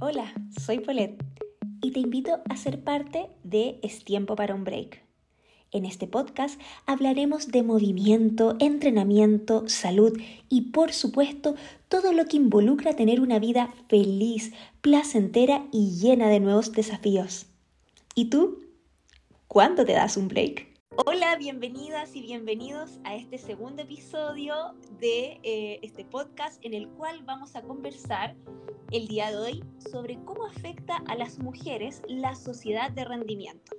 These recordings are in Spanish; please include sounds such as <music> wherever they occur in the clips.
Hola, soy Paulette y te invito a ser parte de Es tiempo para un break. En este podcast hablaremos de movimiento, entrenamiento, salud y por supuesto todo lo que involucra tener una vida feliz, placentera y llena de nuevos desafíos. ¿Y tú? ¿Cuándo te das un break? Hola, bienvenidas y bienvenidos a este segundo episodio de eh, este podcast en el cual vamos a conversar el día de hoy sobre cómo afecta a las mujeres la sociedad de rendimiento.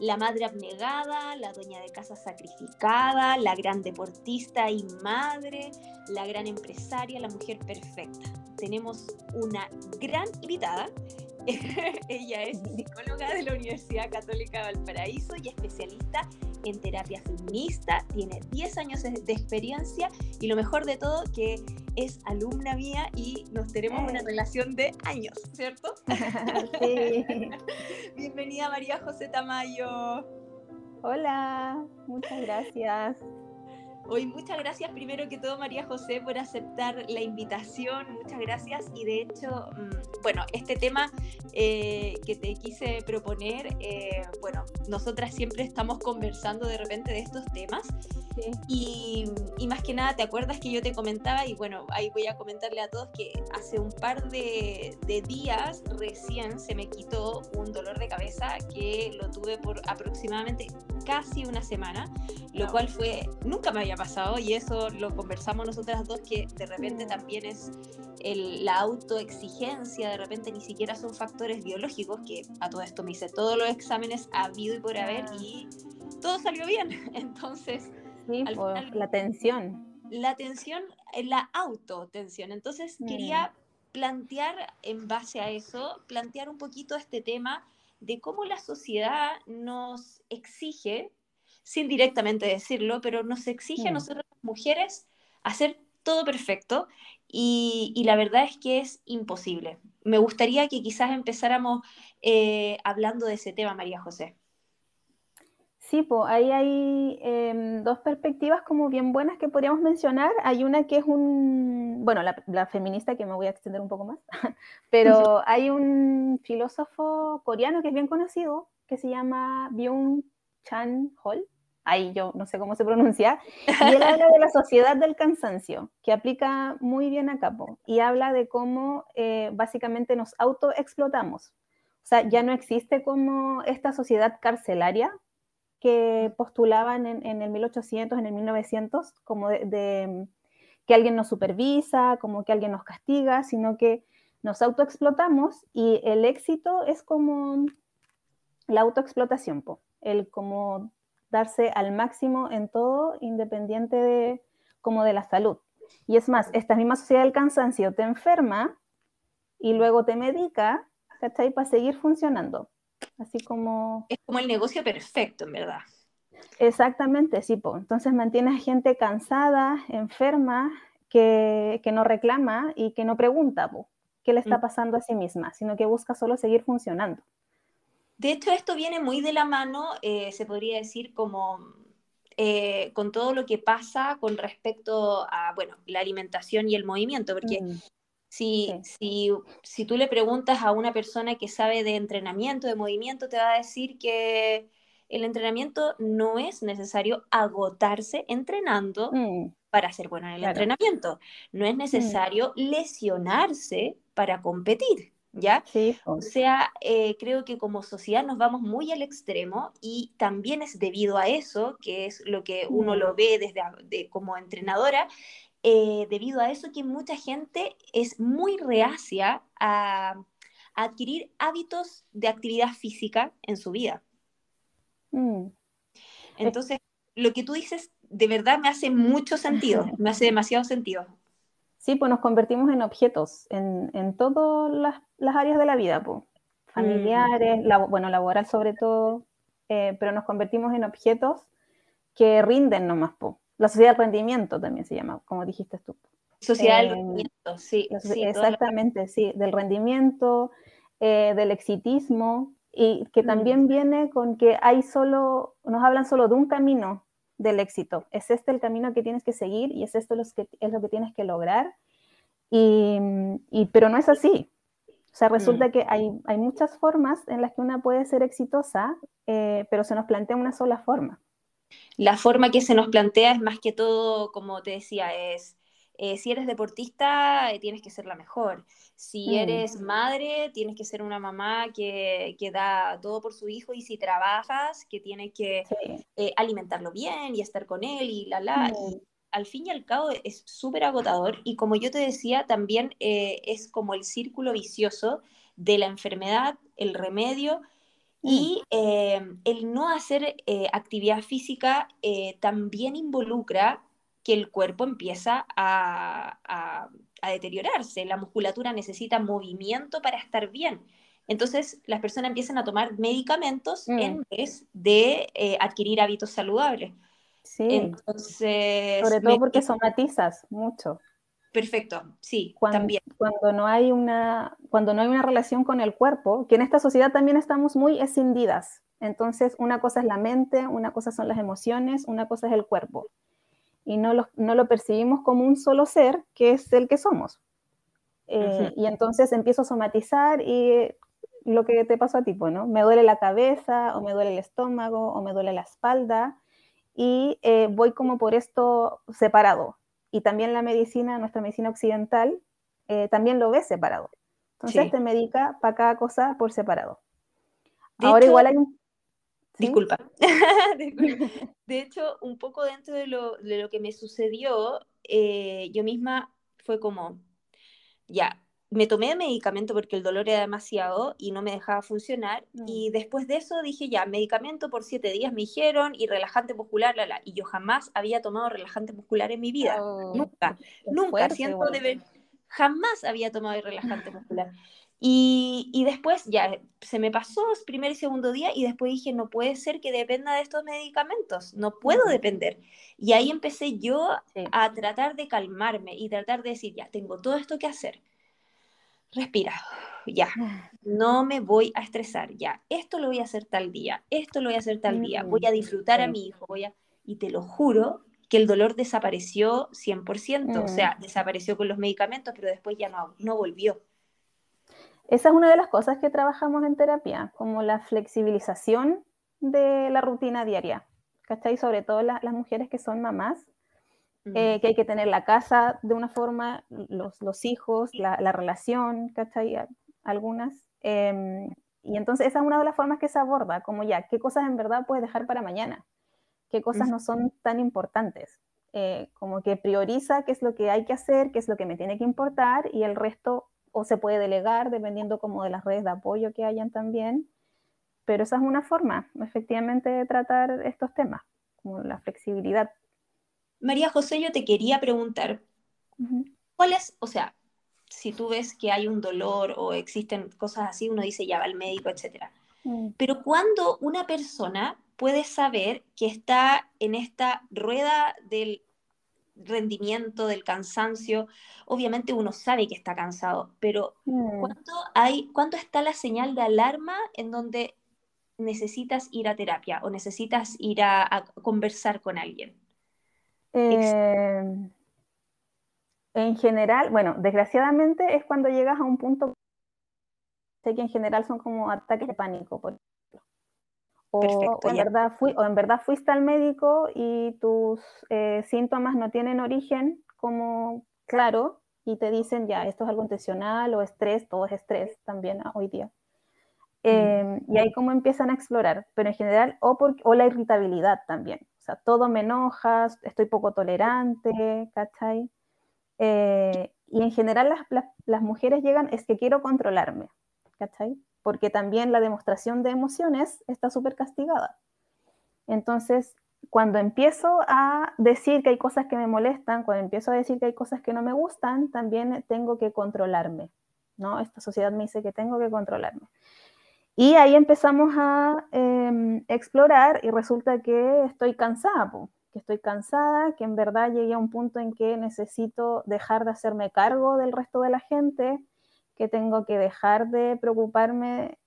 La madre abnegada, la dueña de casa sacrificada, la gran deportista y madre, la gran empresaria, la mujer perfecta. Tenemos una gran invitada <laughs> Ella es psicóloga de la Universidad Católica de Valparaíso y especialista en terapia feminista. Tiene 10 años de experiencia y lo mejor de todo que es alumna mía y nos tenemos una eh. relación de años, ¿cierto? <laughs> Sí. <laughs> Bienvenida María José Tamayo. Hola, muchas gracias. Hoy muchas gracias primero que todo María José por aceptar la invitación, muchas gracias. Y de hecho, mm, bueno, este tema eh, que te quise proponer, eh, bueno, nosotras siempre estamos conversando de repente de estos temas. Y, más que nada, ¿te acuerdas que yo te comentaba? Y bueno, ahí voy a comentarle a todos que hace un par de, días recién se me quitó un dolor de cabeza que lo tuve por aproximadamente casi una semana, lo cual fue, nunca me había pasado y eso lo conversamos nosotras dos, que de repente también es la autoexigencia, de repente ni siquiera son factores biológicos, que a todo esto me hice todos los exámenes habido y por haber y todo salió bien. <laughs> Entonces Sí, la tensión. La tensión, eh, la autotensión. Entonces mm. quería plantear en base a eso, plantear un poquito este tema de cómo la sociedad nos exige, sin directamente decirlo, pero nos exige a mm. nosotros las mujeres hacer todo perfecto y, la verdad es que es imposible. Me gustaría que quizás empezáramos eh, hablando de ese tema, María José. Sí, pues ahí hay em, dos perspectivas como bien buenas que podríamos mencionar. Hay una que es un, bueno, la, feminista que me voy a extender un poco más, <laughs> pero <laughs> hay un filósofo coreano que es bien conocido que se llama Byung Chan Hol. Ahí yo no sé cómo se pronuncia. Y él habla de la sociedad del cansancio, que aplica muy bien a capo. Y habla de cómo eh, básicamente nos autoexplotamos. O sea, ya no existe como esta sociedad carcelaria que postulaban en, el 1800, en el 1900, como de, que alguien nos supervisa, como que alguien nos castiga, sino que nos autoexplotamos y el éxito es como la autoexplotación, el como darse al máximo en todo, independiente de como de la salud. Y es más, esta misma sociedad del cansancio te enferma y luego te medica, ¿cachai? Para seguir funcionando. Así como... Es como el negocio perfecto, en verdad. Exactamente, sí. Po. Entonces mantiene a gente cansada, enferma, que, que, no reclama y que no pregunta po, qué le está mm. pasando a sí misma, sino que busca solo seguir funcionando. De hecho, esto viene muy de la mano, eh, se podría decir, como eh, con todo lo que pasa con respecto a, bueno, la alimentación y el movimiento, porque mm. Si, si, tú le preguntas a una persona que sabe de entrenamiento, de movimiento, te va a decir que el entrenamiento no es necesario agotarse entrenando mm. para ser bueno en el entrenamiento. No es mm. necesario lesionarse para competir. ¿Ya? Sí, o sea, eh, creo que como sociedad nos vamos muy al extremo y también es debido a eso, que es lo que uno lo ve desde como entrenadora, eh, debido a eso que mucha gente es muy reacia a, adquirir hábitos de actividad física en su vida. Mm. Entonces, lo que tú dices de verdad me hace mucho sentido, <laughs> me hace demasiado sentido. Sí, pues nos convertimos en objetos en, en todas las, áreas de la vida, pues. familiares, mm. bueno, laboral sobre todo, eh, pero nos convertimos en objetos que rinden nomás, pues. La sociedad del rendimiento también se llama, como dijiste tú. Sociedad del eh, rendimiento, sí. exactamente, sí, del rendimiento, eh, del exitismo, y que mm. también viene con que hay solo, nos hablan solo de un camino del éxito. Es este el camino que tienes que seguir y es esto lo que, es lo que tienes que lograr. Y, y, pero no es así. O sea, resulta mm. que hay, hay, muchas formas en las que una puede ser exitosa, eh, pero se nos plantea una sola forma. La forma que se nos plantea es más que todo, como te decía, es eh, si eres deportista, eh, tienes que ser la mejor. Si mm. eres madre, tienes que ser una mamá que, que, da todo por su hijo. Y si trabajas, que tienes que alimentarlo bien y estar con él y la la. Y mm. al fin y al cabo es súper agotador. Y como yo te decía, también es como el círculo vicioso de la enfermedad, el remedio Mm. Y eh, el no hacer eh, actividad física eh, también involucra que el cuerpo empieza a, deteriorarse. La musculatura necesita movimiento para estar bien. Entonces, las personas empiezan a tomar medicamentos mm. en vez de adquirir hábitos saludables. Sí. Entonces, Sobre todo porque somatizas mucho. Perfecto, sí, cuando, también. Cuando no, hay una, cuando no hay una relación con el cuerpo, que en esta sociedad también estamos muy escindidas. Entonces, una cosa es la mente, una cosa son las emociones, una cosa es el cuerpo. Y no lo, no lo percibimos como un solo ser, que es el que somos. Eh, y entonces empiezo a somatizar y lo que te pasó a ti, pues, ¿no? Me duele la cabeza, o me duele el estómago, o me duele la espalda, y eh, voy como por esto separado y también la medicina, nuestra medicina occidental, eh, también lo ve separado. Entonces te medica para cada cosa por separado. Ahora igual hay un... Disculpa. <laughs> <laughs> <laughs> de hecho, un poco dentro de lo, de lo que me sucedió, eh, yo misma fue como, ya, me tomé medicamento porque el dolor era demasiado y no me dejaba funcionar. Mm. Y después de eso dije, ya, medicamento por siete días me dijeron y relajante muscular, la, la. Y yo jamás había tomado relajante muscular en mi vida. Oh, nunca, nunca. siento de ver, jamás había tomado el relajante muscular. Y, y, después ya se me pasó el primer y segundo día y después dije, no puede ser que dependa de estos medicamentos, no puedo depender. Y ahí empecé yo a tratar de calmarme y tratar de decir, ya, tengo todo esto que hacer respira, ya, no me voy a estresar, ya, esto lo voy a hacer tal día, esto lo voy a hacer tal día, voy a mm, disfrutar a mi hijo, voy a... Y te lo juro que el dolor desapareció 100%, o sea, mm. desapareció con los medicamentos, pero después ya no, no volvió. Esa es una de las cosas que trabajamos en terapia, como la flexibilización de la rutina diaria, ¿cachai? Sobre todo las mujeres que son mamás, eh, que hay que tener la casa de una forma, los, los hijos, la, la, relación, ¿cachai? Algunas. Em, y entonces esa es una de las formas que se aborda, como ya, ¿qué cosas en verdad puedes dejar para mañana? ¿Qué cosas no son tan importantes? Eh, como que prioriza qué es lo que hay que hacer, qué es lo que me tiene que importar y el resto o se puede delegar dependiendo como de las redes de apoyo que hayan también. Pero esa es una forma, efectivamente, de tratar estos temas, como la flexibilidad María José, yo te quería preguntar, ¿cuál es, o sea, si tú ves que hay un dolor o existen cosas así, uno dice ya va al médico, etcétera. Mm. Pero cuando una persona puede saber que está en esta rueda del rendimiento, del cansancio, obviamente uno sabe que está cansado, pero mm. ¿cuándo, hay, ¿cuándo está la señal de alarma en donde necesitas ir a terapia o necesitas ir a conversar con alguien? Eh, en general, bueno, desgraciadamente es cuando llegas a un punto sé que en general son como ataques de pánico, O, en verdad fui, o en verdad fuiste al médico y tus eh, síntomas no tienen origen como claro y te dicen ya, esto es algo intencional o estrés, todo es estrés también ah, hoy día. Em, y ahí como empiezan a explorar, pero en general, o, por, o la irritabilidad también. O sea, todo me enoja, estoy poco tolerante, ¿cachai? Eh, y en general las, mujeres llegan, es que quiero controlarme, ¿cachai? Porque también la demostración de emociones está súper castigada. Entonces, cuando empiezo a decir que hay cosas que me molestan, cuando empiezo a decir que hay cosas que no me gustan, también tengo que controlarme, ¿no? Esta sociedad me dice que tengo que controlarme. Y ahí empezamos a em, explorar y resulta que estoy cansada, que estoy cansada, que en verdad llegué a un punto en que necesito dejar de hacerme cargo del resto de la gente, que tengo que dejar de preocuparme,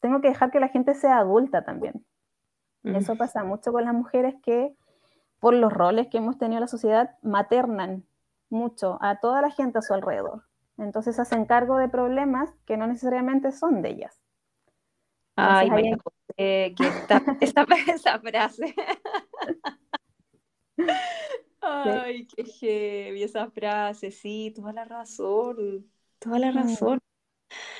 tengo que dejar que la gente sea adulta también. Eso pasa mucho con las mujeres que por los roles que hemos tenido en la sociedad maternan mucho a toda la gente a su alrededor. Entonces hacen cargo de problemas que no necesariamente son de ellas. Ay, me que <laughs> esta, esa frase. Ay, qué heavy esa frase, sí, toda la razón, toda la mm. razón.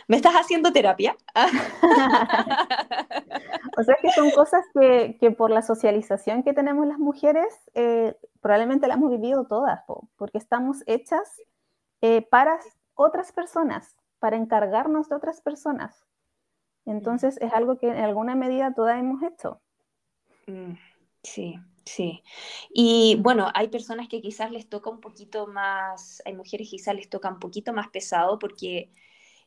¿Me estás haciendo terapia? <laughs> o sea que son cosas que, por la socialización que tenemos las mujeres, eh, probablemente las hemos vivido todas, porque estamos hechas eh, para otras personas, para encargarnos de otras personas. Entonces es algo que en alguna medida todas hemos hecho. Mm, sí, sí. Y bueno, hay personas que quizás les toca un poquito más, hay mujeres que quizás les toca un poquito más pesado porque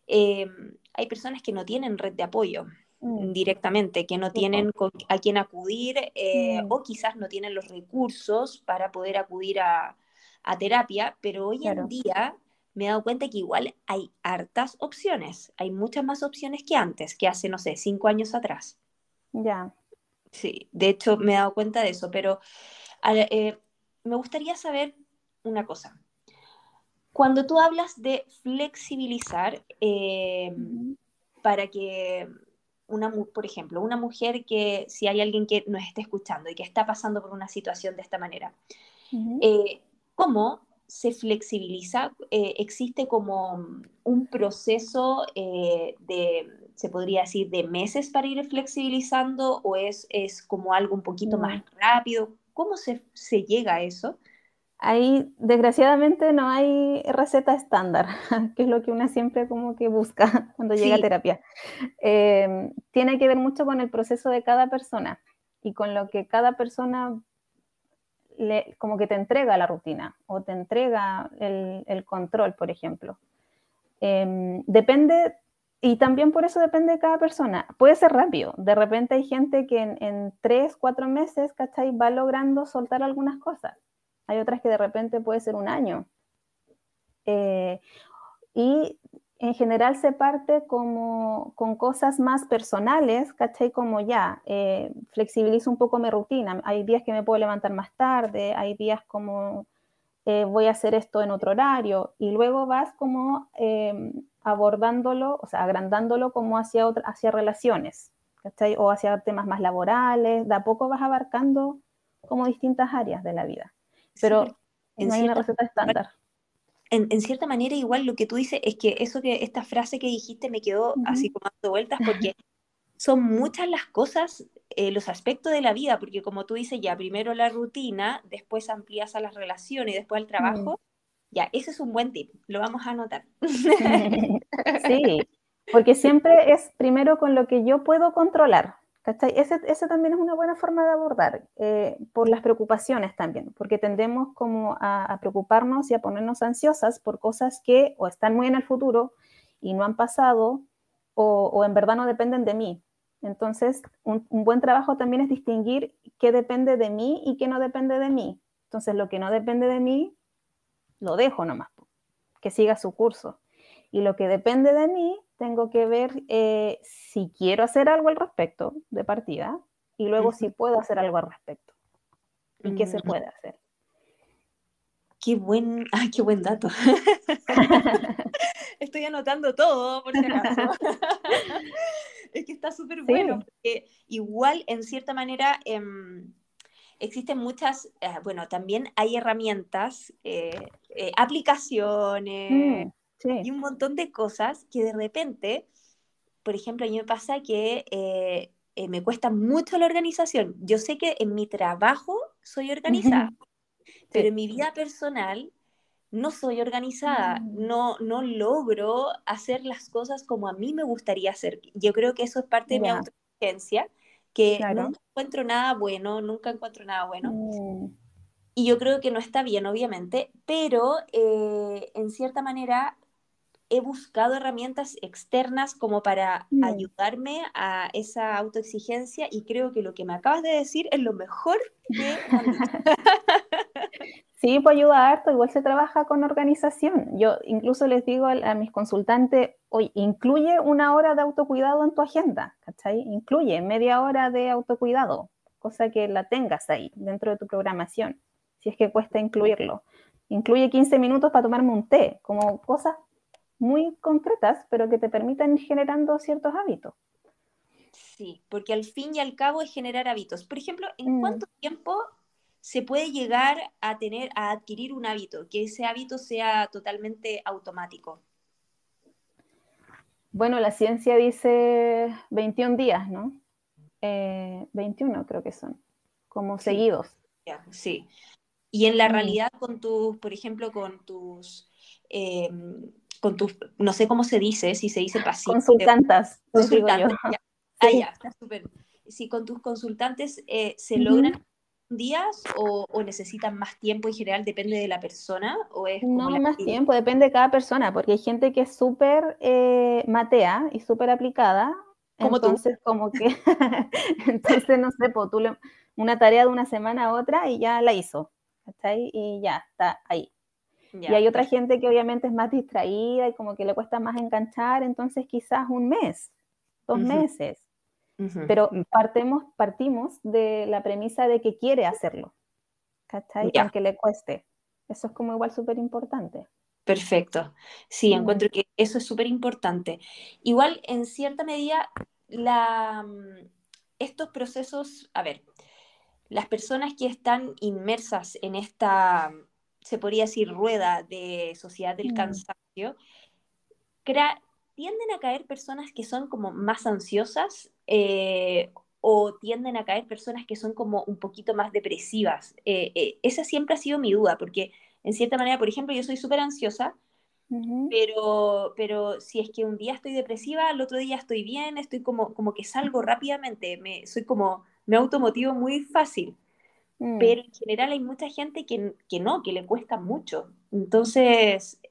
eh, hay personas que no tienen red de apoyo mm. directamente, que no tienen a quién acudir eh, mm. o quizás no tienen los recursos para poder acudir a, terapia, pero hoy en día me he dado cuenta que igual hay hartas opciones, hay muchas más opciones que antes, que hace, no sé, cinco años atrás. Ya. Sí, de hecho me he dado cuenta de eso, pero eh, me gustaría saber una cosa. Cuando tú hablas de flexibilizar eh, para que una, por ejemplo, una mujer que, si hay alguien que nos esté escuchando y que está pasando por una situación de esta manera, eh, ¿cómo se flexibiliza? ¿Existe como un proceso de, se podría decir, de meses para ir flexibilizando o es, es como algo un poquito más rápido? ¿Cómo se, se llega a eso? Ahí, desgraciadamente, no hay receta estándar, <laughs> que es lo que una siempre como que busca <laughs> cuando llega a terapia. Em, tiene que ver mucho con el proceso de cada persona y con lo que cada persona le, como que te entrega la rutina o te entrega el, control, por ejemplo. Em, depende, y también por eso depende de cada persona. Puede ser rápido. De repente hay gente que en, en tres, cuatro meses, ¿cachai? Va logrando soltar algunas cosas hay otras que de repente puede ser un año. Eh, y en general se parte como con cosas más personales, ¿cachai? Como ya, eh, flexibilizo un poco mi rutina. Hay días que me puedo levantar más tarde, hay días como eh, voy a hacer esto en otro horario, y luego vas como abordándolo, o sea, agrandándolo como hacia, hacia relaciones, ¿cachai? O hacia temas más laborales, de a poco vas abarcando como distintas áreas de la vida pero no hay una receta estándar. En, cierta manera, igual lo que tú dices es que eso que esta frase que dijiste me quedó así como dando vueltas porque <laughs> son muchas las cosas, eh, los aspectos de la vida, porque como tú dices, ya primero la rutina, después amplías a las relaciones y después al trabajo. Ya, ese es un buen tip, lo vamos a anotar. <laughs> sí, <laughs> porque siempre es primero con lo que yo puedo controlar. ¿Cachai? Ese, también es una buena forma de abordar, eh, por las preocupaciones también, porque tendemos como a, preocuparnos y a ponernos ansiosas por cosas que o están muy en el futuro y no han pasado o, en verdad no dependen de mí. Entonces, un, buen trabajo también es distinguir qué depende de mí y qué no depende de mí. Entonces, lo que no depende de mí, lo dejo nomás, que siga su curso. Y lo que depende de mí, tengo que ver eh, si quiero hacer algo al respecto de partida y luego si puedo hacer algo al respecto y qué se mm. puede hacer. Qué buen, <laughs> qué buen dato. <laughs> Estoy anotando todo, por si acaso. <laughs> es que está súper bueno, porque igual, en cierta manera, em, existen muchas, eh, bueno, también hay herramientas, eh, aplicaciones, mm y un montón de cosas que de repente, por ejemplo, a mí me pasa que eh, eh, me cuesta mucho la organización. Yo sé que en mi trabajo soy organizada, pero en mi vida personal no soy organizada, mm. no, no logro hacer las cosas como a mí me gustaría hacer. Yo creo que eso es parte de mi autoexigencia, que nunca encuentro nada bueno, nunca encuentro nada bueno. Mm. Y yo creo que no está bien, obviamente, pero eh, en cierta manera he buscado herramientas externas como para mm. ayudarme a esa autoexigencia y creo que lo que me acabas de decir es lo mejor que <laughs> Sí, pues ayuda harto, igual se trabaja con organización. Yo incluso les digo a, mis consultantes, hoy incluye una hora de autocuidado en tu agenda, ¿cachai? Incluye media hora de autocuidado, cosa que la tengas ahí dentro de tu programación, si es que cuesta incluirlo. Incluye 15 minutos para tomarme un té, como cosas muy concretas, pero que te permitan ir generando ciertos hábitos. Sí, porque al fin y al cabo es generar hábitos. Por ejemplo, ¿en mm. cuánto tiempo se puede llegar a tener, a adquirir un hábito, que ese hábito sea totalmente automático? Bueno, la ciencia dice 21 días, ¿no? 21 eh, creo que son, como seguidos. sí. Y en la mm. realidad con tus, por ejemplo, con tus, em, con tus, no sé cómo se dice, si se dice pacientes. Consultantas. Consultantes. Ah, ya, está súper. Si con tus consultantes eh, se logran días o, necesitan más tiempo en general? ¿Depende de la persona? O es no, más tiempo, depende de cada persona, porque hay gente que es súper eh, matea y súper aplicada. Como entonces, como que, <laughs> entonces, no sé, pues, tú una tarea de una semana a otra y ya la hizo, ahí Y ya, está ahí. y hay otra gente que obviamente es más distraída y como que le cuesta más enganchar, entonces quizás un mes, dos meses. Pero partemos, partimos de la premisa de que quiere hacerlo, ¿cachai? Aunque le cueste. Eso es como igual súper importante. Perfecto. Sí, encuentro que eso es súper importante. Igual, en cierta medida, la, mm, estos procesos, a ver, las personas que están inmersas en esta, se podría decir, rueda de sociedad del mm. cansancio, tienden a caer personas que son como más ansiosas eh, o tienden a caer personas que son como un poquito más depresivas. Eh, eh, esa siempre ha sido mi duda, porque en cierta manera, por ejemplo, yo soy súper ansiosa, pero, pero si es que un día estoy depresiva, el otro día estoy bien, estoy como, como que salgo rápidamente, me, soy como, me automotivo muy fácil. Mm. Pero en general hay mucha gente que, que, no, que le cuesta mucho. Entonces,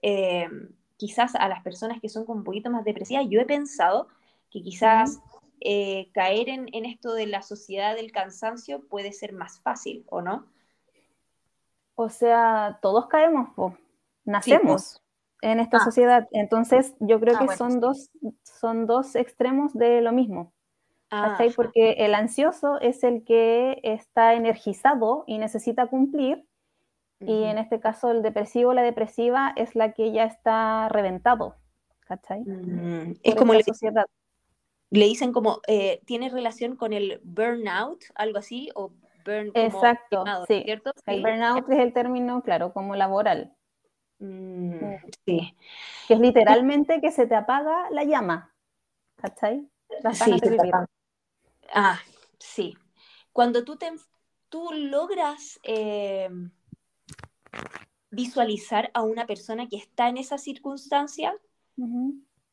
quizás a las personas que son como un poquito más depresivas, yo he pensado que quizás eh, caer en, esto de la sociedad del cansancio puede ser más fácil, ¿o no? O sea, todos caemos, nacemos en esta ah. sociedad. Entonces, yo creo ah, que son, dos, son dos extremos de lo mismo. Ah, Porque el ansioso es el que está energizado y necesita cumplir, y en este caso el depresivo, la depresiva, es la que ya está reventado. ¿Cachai? Mm, es como la sociedad le dicen como, eh, ¿tiene relación con el burnout, algo así? O burn Exacto, sí. ¿cierto? El burnout es el término, claro, como laboral. Mm, sí. Que es literalmente que se te apaga la llama, ¿cachai? sí, Ah, sí. Cuando tú, te, tú logras em, visualizar a una persona que está en esa circunstancia,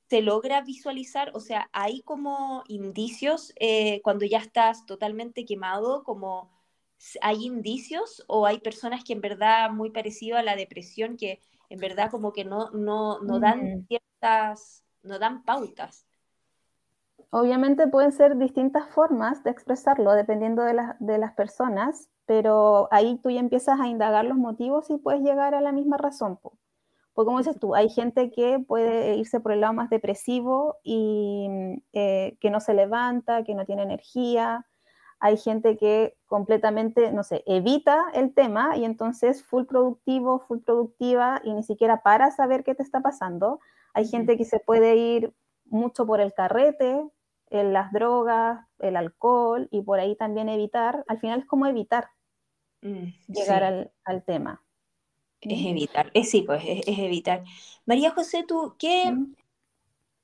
se logra visualizar, o sea, hay como indicios eh, cuando ya estás totalmente quemado, como hay indicios o hay personas que en verdad muy parecido a la depresión que en verdad como que no, no, no dan ciertas, no dan pautas. Obviamente pueden ser distintas formas de expresarlo dependiendo de, de las personas, pero ahí tú ya empiezas a indagar los motivos y puedes llegar a la misma razón. Porque como dices tú, hay gente que puede irse por el lado más depresivo y eh, que no se levanta, que no tiene energía. Hay gente que completamente, no sé, evita el tema y entonces full productivo, full productiva y ni siquiera para saber qué te está pasando. Hay gente que se puede ir mucho por el carrete, en las drogas, el alcohol y por ahí también evitar. Al final es como evitar mm, llegar al, al tema. Es evitar, es sí, pues es, evitar. María José, ¿tú qué,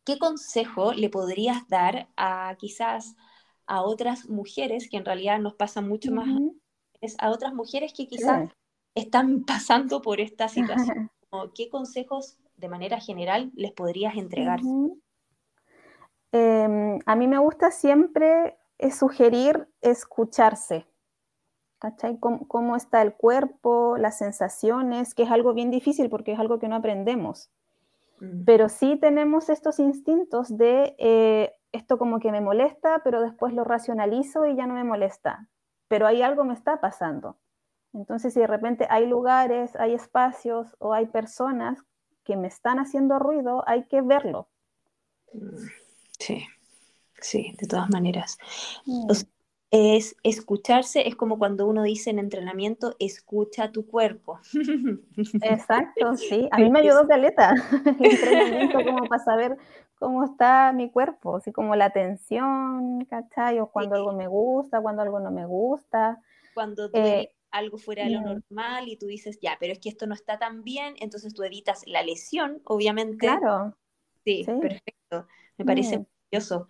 qué consejo le podrías dar a quizás a otras mujeres, que en realidad nos pasa mucho más, es a otras mujeres que quizás están <laughs> pasando por esta <laughs> situación? ¿Qué consejos de manera general les podrías entregar? Em, a mí me gusta siempre sugerir escucharse. ¿cachai? ¿Cómo, está el cuerpo, las sensaciones, que es algo bien difícil porque es algo que no aprendemos. Mm. Pero sí tenemos estos instintos de eh, esto como que me molesta, pero después lo racionalizo y ya no me molesta. Pero hay algo me está pasando. Entonces, si de repente hay lugares, hay espacios o hay personas que me están haciendo ruido, hay que verlo. Mm. Sí, sí, de todas maneras. Mm. es escucharse, es como cuando uno dice en entrenamiento, escucha tu cuerpo. <laughs> Exacto, sí. A mí me ayudó Caleta, <laughs> <laughs> entrenamiento como para saber cómo está mi cuerpo, así como la tensión, ¿cachai? O cuando algo me gusta, cuando algo no me gusta. Cuando duele algo fuera de lo normal y tú dices, ya, pero es que esto no está tan bien, entonces tú evitas la lesión, obviamente. Claro. Sí, perfecto. Me parece maravilloso.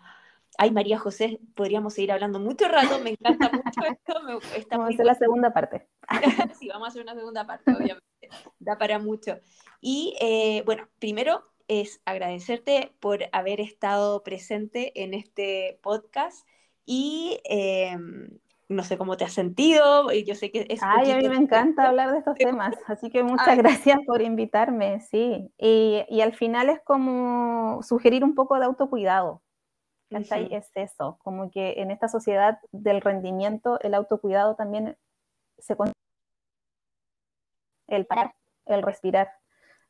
Ay, María José, podríamos seguir hablando mucho rato, me encanta mucho <laughs> esto. Me, vamos a hacer la segunda parte. <laughs> sí, vamos a hacer una segunda parte, obviamente. Da para mucho. Y eh, bueno, primero es agradecerte por haber estado presente en este podcast y em, no sé cómo te has sentido. Yo sé que es. Ay, a mí me encanta hablar de estos <laughs> temas, así que muchas gracias por invitarme, sí. Y, y, al final es como sugerir un poco de autocuidado. Es eso, como que en esta sociedad del rendimiento, el autocuidado también se el parar, el respirar.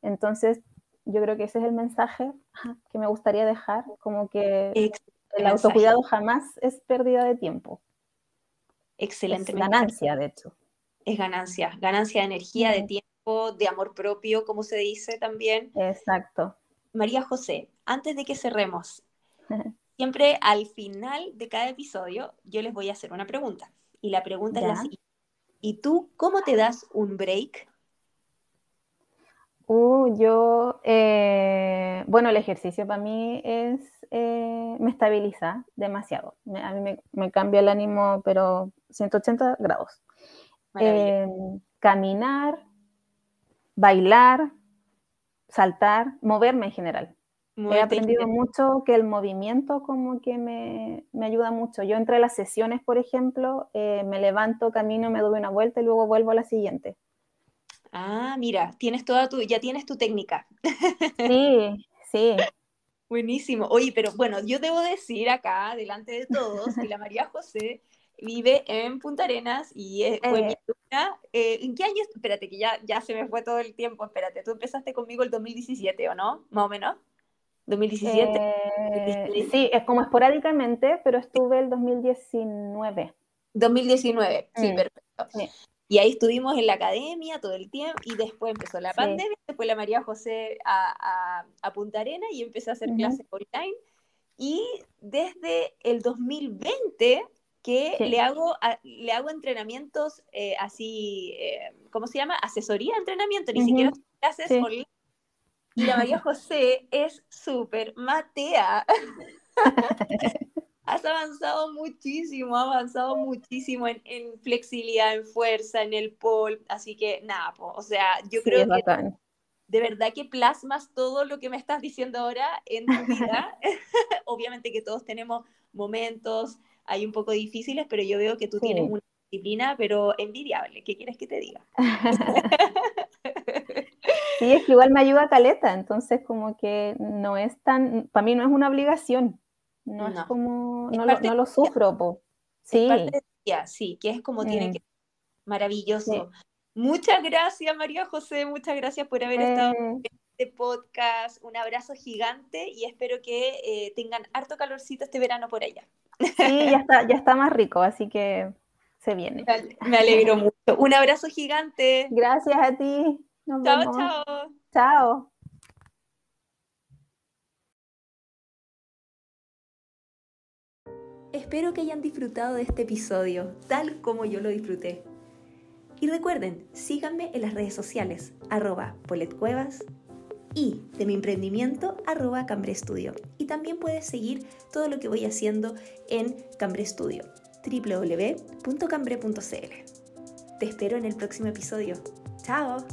Entonces, yo creo que ese es el mensaje <laughs> que me gustaría dejar, como que el autocuidado jamás es pérdida de tiempo. Excelente. Es ganancia, de hecho. Es ganancia, ganancia de energía, de tiempo, de amor propio, como se dice también. Exacto. María José, antes de que cerremos, <laughs> siempre al final de cada episodio yo les voy a hacer una pregunta. Y la pregunta es la siguiente. ¿Y tú cómo te das un break? Uh, yo, eh, bueno, el ejercicio para mí es, eh, me estabiliza demasiado. a mí me, cambia el ánimo, pero 180 grados. Eh, caminar, bailar, saltar, moverme en general. He aprendido mucho que el movimiento como que me, ayuda mucho. Yo entre las sesiones, por ejemplo, eh, me levanto, camino, me doy una vuelta y luego vuelvo a la siguiente. Ah, mira, tienes toda tu, ya tienes tu técnica. <laughs> Sí, sí. Buenísimo. Oye, pero bueno, yo debo decir acá, delante de todos, que la María José vive en Punta Arenas y fue mi eh. eh, ¿En qué año? Espérate, que ya, ya se me fue todo el tiempo. Espérate, tú empezaste conmigo el 2017, ¿o no? Más o menos. 2017. Eh, sí, es como esporádicamente, pero estuve el 2019. 2019, sí, mm, perfecto. Y ahí estuvimos en la academia todo el tiempo y después empezó la pandemia, después la María José a, a, Punta Arena y empecé a hacer clases online. Y desde el 2020 que le, hago, le hago entrenamientos eh, así, eh, ¿cómo se llama? Asesoría de entrenamiento, ni siquiera clases online <laughs> y la María José es súper matea. <laughs> Has avanzado muchísimo, has avanzado muchísimo en, flexibilidad, en fuerza, en el pole. Así que nada, o sea, yo creo que de verdad que plasmas todo lo que me estás diciendo ahora en tu vida. <laughs> Obviamente que todos tenemos momentos hay un poco difíciles, pero yo veo que tú tienes una disciplina, pero envidiable. ¿Qué quieres que te diga? Sí, es que igual me ayuda a Caleta, entonces como que no es tan, para mí no es una obligación, no, es como, no, lo, sufro, po. Sí. sí, que es como tiene mm. que maravilloso. Muchas gracias, María José, muchas gracias por haber estado eh. en este podcast. Un abrazo gigante y espero que eh, tengan harto calorcito este verano por allá. Sí, ya está, ya está más rico, así que se viene. Me alegro <laughs> mucho. Un abrazo gigante. Gracias a ti chao, chao. Chao. Espero que hayan disfrutado de este episodio, tal como yo lo disfruté. Y recuerden, síganme en las redes sociales, arroba poletcuevas y de mi emprendimiento, arroba Cambre Studio. Y también puedes seguir todo lo que voy haciendo en Cambre Studio, www.cambre.cl. Te espero en el próximo episodio. ¡Chao!